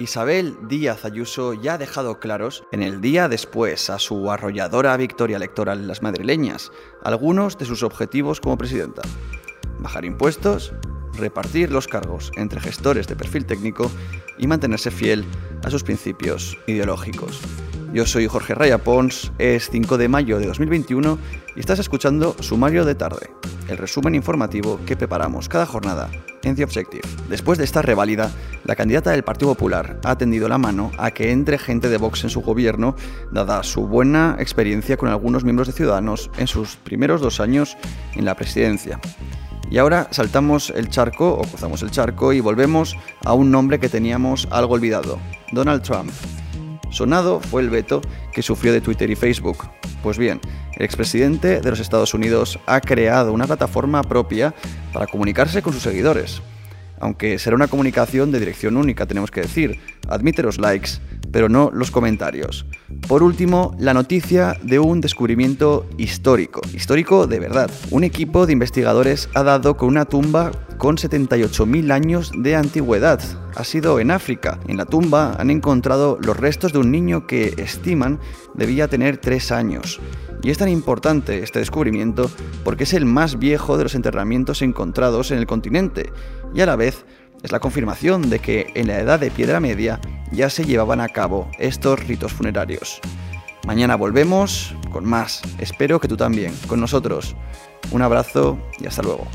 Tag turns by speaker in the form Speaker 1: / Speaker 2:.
Speaker 1: Isabel Díaz Ayuso ya ha dejado claros en el día después a su arrolladora victoria electoral en las madrileñas algunos de sus objetivos como presidenta. Bajar impuestos, repartir los cargos entre gestores de perfil técnico y mantenerse fiel a sus principios ideológicos. Yo soy Jorge Raya Pons, es 5 de mayo de 2021 y estás escuchando Sumario de Tarde, el resumen informativo que preparamos cada jornada en The Objective. Después de esta reválida, la candidata del Partido Popular ha tendido la mano a que entre gente de Vox en su gobierno, dada su buena experiencia con algunos miembros de Ciudadanos en sus primeros dos años en la presidencia. Y ahora saltamos el charco o cruzamos el charco y volvemos a un nombre que teníamos algo olvidado, Donald Trump. Sonado fue el veto que sufrió de Twitter y Facebook. Pues bien, el expresidente de los Estados Unidos ha creado una plataforma propia para comunicarse con sus seguidores. Aunque será una comunicación de dirección única, tenemos que decir, admite los likes, pero no los comentarios. Por último, la noticia de un descubrimiento histórico, histórico de verdad. Un equipo de investigadores ha dado con una tumba con 78.000 años de antigüedad. Ha sido en África. En la tumba han encontrado los restos de un niño que estiman debía tener 3 años. Y es tan importante este descubrimiento porque es el más viejo de los enterramientos encontrados en el continente y a la vez es la confirmación de que en la Edad de Piedra Media ya se llevaban a cabo estos ritos funerarios. Mañana volvemos con más. Espero que tú también, con nosotros. Un abrazo y hasta luego.